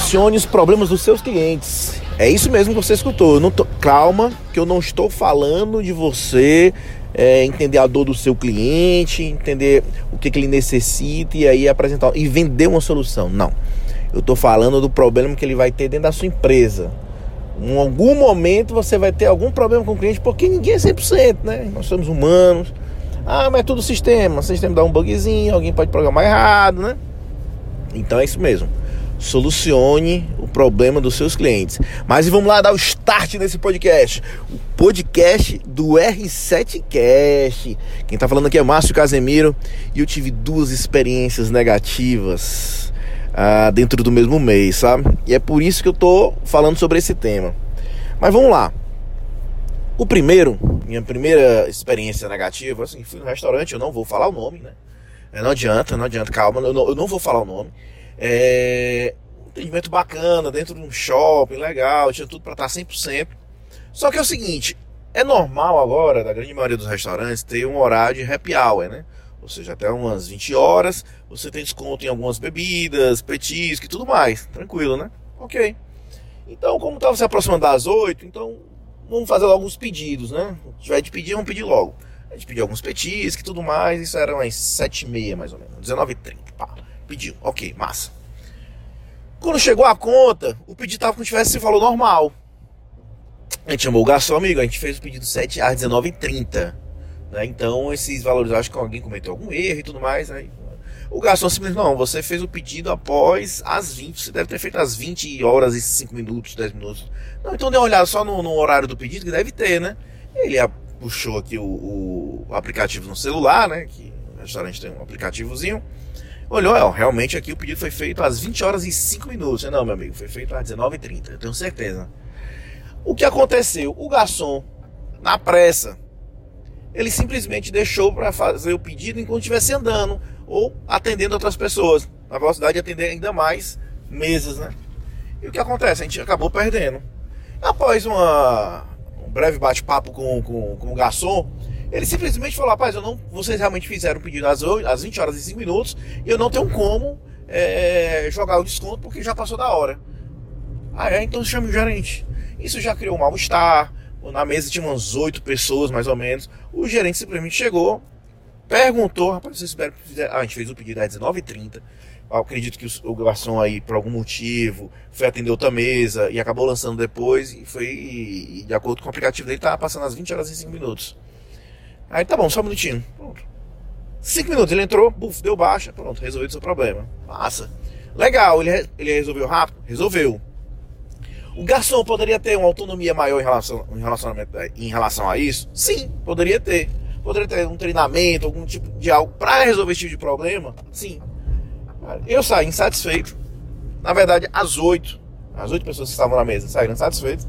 Solucione os problemas dos seus clientes. É isso mesmo que você escutou. Eu não tô... Calma, que eu não estou falando de você é, entender a dor do seu cliente, entender o que, que ele necessita e aí apresentar e vender uma solução. Não. Eu estou falando do problema que ele vai ter dentro da sua empresa. Em algum momento você vai ter algum problema com o cliente, porque ninguém é 100%, né? Nós somos humanos. Ah, mas é tudo sistema. O sistema dá um bugzinho, alguém pode programar errado, né? Então é isso mesmo. Solucione o problema dos seus clientes. Mas vamos lá dar o start nesse podcast. O podcast do R7Cast. Quem tá falando aqui é Márcio Casemiro e eu tive duas experiências negativas ah, dentro do mesmo mês, sabe? E é por isso que eu tô falando sobre esse tema. Mas vamos lá. O primeiro, minha primeira experiência negativa, assim, fui no restaurante, eu não vou falar o nome, né? Não adianta, não adianta, calma, eu não, eu não vou falar o nome. É, um atendimento bacana, dentro de um shopping, legal, tinha tudo para estar 100%. Só que é o seguinte, é normal agora, na grande maioria dos restaurantes, ter um horário de happy hour, né? Ou seja, até umas 20 horas, você tem desconto em algumas bebidas, petisco e tudo mais. Tranquilo, né? Ok. Então, como estava se aproximando das 8, então vamos fazer logo os pedidos, né? Se tiver de pedir, vamos pedir logo. A gente pediu alguns petiscos e tudo mais, isso era umas 7h30 mais ou menos, 19h30, pá. Pediu, ok, massa. Quando chegou a conta, o pedido tava como se tivesse valor normal. A gente chamou o garçom, amigo, a gente fez o pedido 7 reais 19,30. Né? Então, esses valores, acho que alguém cometeu algum erro e tudo mais. Aí, o garçom simplesmente, não, você fez o pedido após as 20, você deve ter feito às 20 horas e 5 minutos, 10 minutos. Não, então dê uma olhada só no, no horário do pedido, que deve ter, né? Ele puxou aqui o, o, aplicativo no celular, né? Que o restaurante tem um aplicativozinho. Olhou, ó, realmente aqui o pedido foi feito às 20 horas e 5 minutos. Não, meu amigo, foi feito às 19h30, eu tenho certeza. O que aconteceu? O garçom, na pressa, ele simplesmente deixou para fazer o pedido enquanto estivesse andando ou atendendo outras pessoas. Na velocidade de atender ainda mais mesas, né? E o que acontece? A gente acabou perdendo. Após uma, um breve bate-papo com, com, com o garçom, ele simplesmente falou: rapaz, eu não, vocês realmente fizeram o pedido às, 8, às 20 horas e 5 minutos e eu não tenho como é, jogar o desconto porque já passou da hora. Ah, é? Então chame o gerente. Isso já criou um mal-estar. Na mesa tinha umas 8 pessoas, mais ou menos. O gerente simplesmente chegou, perguntou: rapaz, vocês esperam que. Ah, a gente fez o pedido às 19h30. Eu acredito que o garçom aí, por algum motivo, foi atender outra mesa e acabou lançando depois. E foi, e, de acordo com o aplicativo dele, estava passando às 20 horas e 5 minutos. Aí tá bom, só um minutinho. Pronto. Cinco minutos, ele entrou, buf, deu baixa, pronto, resolveu o seu problema. Massa. Legal, ele, ele resolveu rápido? Resolveu. O garçom poderia ter uma autonomia maior em relação, em, relacionamento, em relação a isso? Sim, poderia ter. Poderia ter um treinamento, algum tipo de algo para resolver esse tipo de problema? Sim. Eu saí insatisfeito. Na verdade, às oito, as oito pessoas que estavam na mesa saíram insatisfeitas.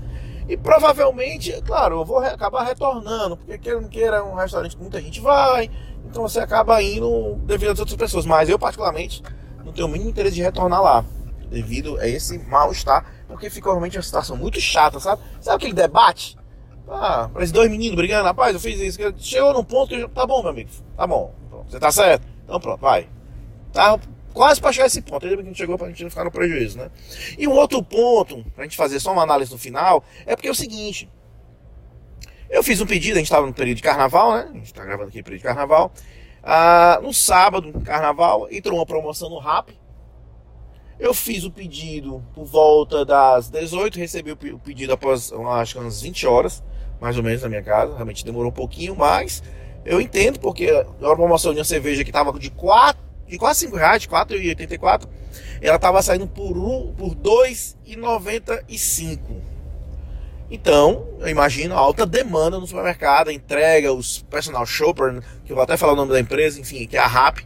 E provavelmente, é claro, eu vou acabar retornando, porque queira ou não queira, é um restaurante que muita gente vai, então você acaba indo devido às outras pessoas. Mas eu, particularmente, não tenho o mínimo interesse de retornar lá, devido a esse mal-estar, porque fica realmente uma situação muito chata, sabe? Sabe aquele debate? Ah, parece dois meninos brigando, rapaz, eu fiz isso. Chegou num ponto que eu, tá bom, meu amigo, tá bom, você tá certo, então pronto, vai. Tá quase para chegar a esse ponto. Ainda bem que a gente chegou para a gente não ficar no prejuízo, né? E um outro ponto, para a gente fazer só uma análise no final, é porque é o seguinte. Eu fiz um pedido, a gente estava no período de carnaval, né? A gente está gravando aqui no período de carnaval. Ah, no sábado, carnaval, entrou uma promoção no RAP. Eu fiz o pedido por volta das 18, recebi o pedido após, acho que umas 20 horas, mais ou menos, na minha casa. Realmente demorou um pouquinho, mas eu entendo, porque era uma promoção de uma cerveja que estava de 4 de quase 5 reais, 4,84, ela estava saindo por, um, por 2,95. Então, eu imagino a alta demanda no supermercado, entrega, os personal shopper, que eu vou até falar o nome da empresa, enfim, que é a RAP.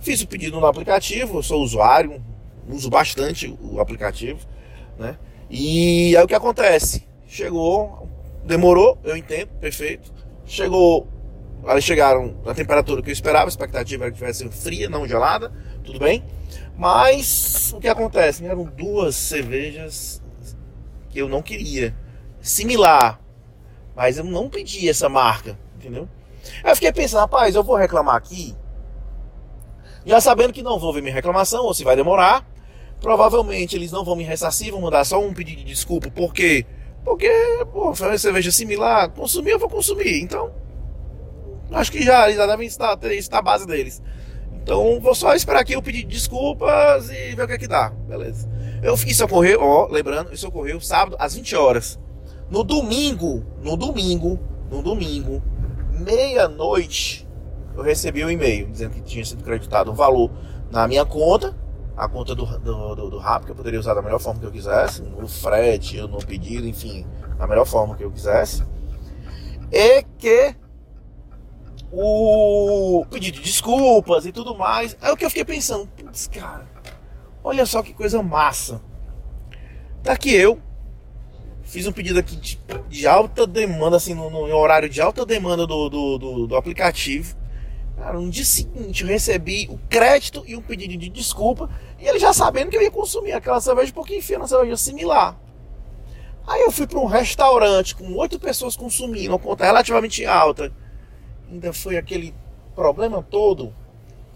Fiz o pedido no aplicativo, eu sou usuário, uso bastante o aplicativo, né? E aí o que acontece? Chegou, demorou, eu entendo, perfeito. Chegou elas chegaram na temperatura que eu esperava, a expectativa era que tivesse fria, não gelada, tudo bem. Mas o que acontece? Eram duas cervejas que eu não queria. Similar. Mas eu não pedi essa marca, entendeu? Aí eu fiquei pensando, rapaz, eu vou reclamar aqui. Já sabendo que não vou ver minha reclamação, ou se vai demorar. Provavelmente eles não vão me ressarcir, vão mandar só um pedido de desculpa. Por quê? Porque, pô, foi uma cerveja similar, consumir eu vou consumir. Então, acho que já, já devem estar, isso na base deles. Então, vou só esperar aqui o pedido de desculpas e ver o que é que dá. Beleza. Eu, isso ocorreu, ó, lembrando, isso ocorreu sábado às 20 horas. No domingo, no domingo, no domingo, meia-noite, eu recebi um e-mail dizendo que tinha sido creditado um valor na minha conta, a conta do, do, do, do RAP, que eu poderia usar da melhor forma que eu quisesse, no frete, no pedido, enfim, da melhor forma que eu quisesse. E que o pedido de desculpas e tudo mais. É o que eu fiquei pensando, putz, cara, olha só que coisa massa. Tá aqui eu, fiz um pedido aqui de, de alta demanda, assim, no, no, horário de alta demanda do, do, do, do aplicativo. Cara, no dia seguinte eu recebi o crédito e um pedido de desculpa. E ele já sabendo que eu ia consumir aquela cerveja porque enfia na cerveja similar. Aí eu fui para um restaurante com oito pessoas consumindo, uma conta relativamente alta. Ainda foi aquele problema todo.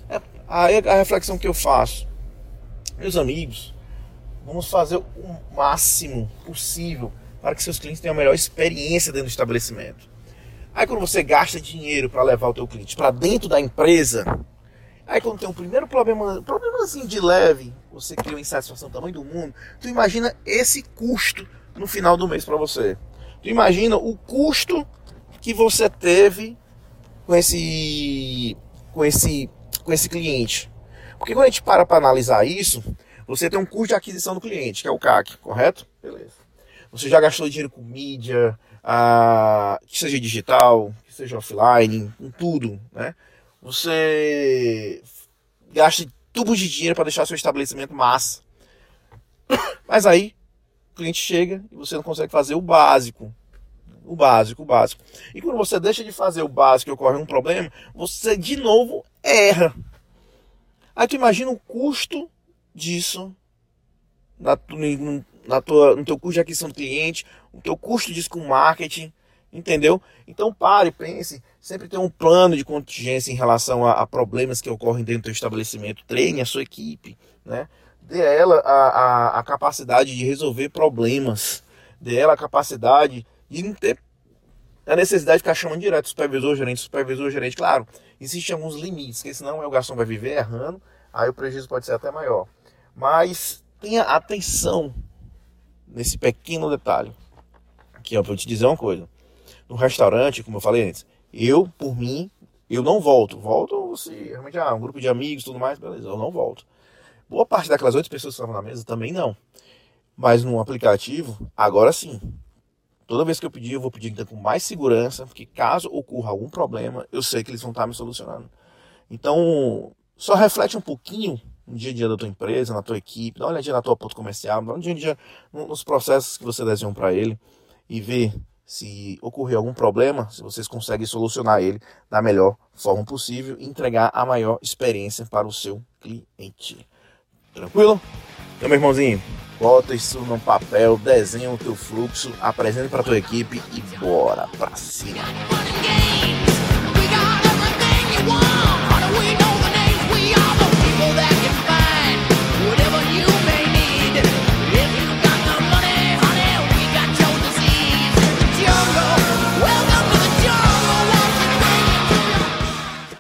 É, aí a reflexão que eu faço. Meus amigos, vamos fazer o máximo possível para que seus clientes tenham a melhor experiência dentro do estabelecimento. Aí quando você gasta dinheiro para levar o teu cliente para dentro da empresa, aí quando tem um primeiro problema, problemazinho de leve, você cria uma insatisfação do tamanho do mundo, tu imagina esse custo no final do mês para você. Tu imagina o custo que você teve com esse com esse com esse cliente. Porque quando a gente para para analisar isso, você tem um custo de aquisição do cliente, que é o CAC, correto? Beleza. Você já gastou dinheiro com mídia, ah, que seja digital, que seja offline, com tudo, né? Você gasta tubos de dinheiro para deixar seu estabelecimento massa. Mas aí o cliente chega e você não consegue fazer o básico. O básico, o básico. E quando você deixa de fazer o básico e ocorre um problema, você de novo erra. Aí tu imagina o custo disso na, na tua, no teu custo de aquisição do cliente, o teu custo disso com marketing, entendeu? Então pare, pense, sempre tem um plano de contingência em relação a, a problemas que ocorrem dentro do teu estabelecimento, treine a sua equipe, né? Dê a ela a, a, a capacidade de resolver problemas, dê a ela a capacidade de não ter a necessidade de ficar chamando direto supervisor, gerente, supervisor, gerente. Claro, existem alguns limites, porque senão o garçom vai viver errando, aí o prejuízo pode ser até maior. Mas tenha atenção nesse pequeno detalhe. Que eu vou te dizer uma coisa. No restaurante, como eu falei antes, eu, por mim, eu não volto. Volto se realmente ah, um grupo de amigos tudo mais, beleza, eu não volto. Boa parte daquelas oito pessoas que estavam na mesa também não. Mas no aplicativo, agora sim. Toda vez que eu pedir, eu vou pedir então, com mais segurança, porque caso ocorra algum problema, eu sei que eles vão estar me solucionando. Então, só reflete um pouquinho no dia a dia da tua empresa, na tua equipe, dá uma olhadinha na tua ponto comercial, dá um dia a dia nos processos que você desenhou para ele e vê se ocorrer algum problema, se vocês conseguem solucionar ele da melhor forma possível e entregar a maior experiência para o seu cliente. Tranquilo? Então, meu irmãozinho, bota isso no papel, desenha o teu fluxo, apresenta para tua equipe e bora pra cima.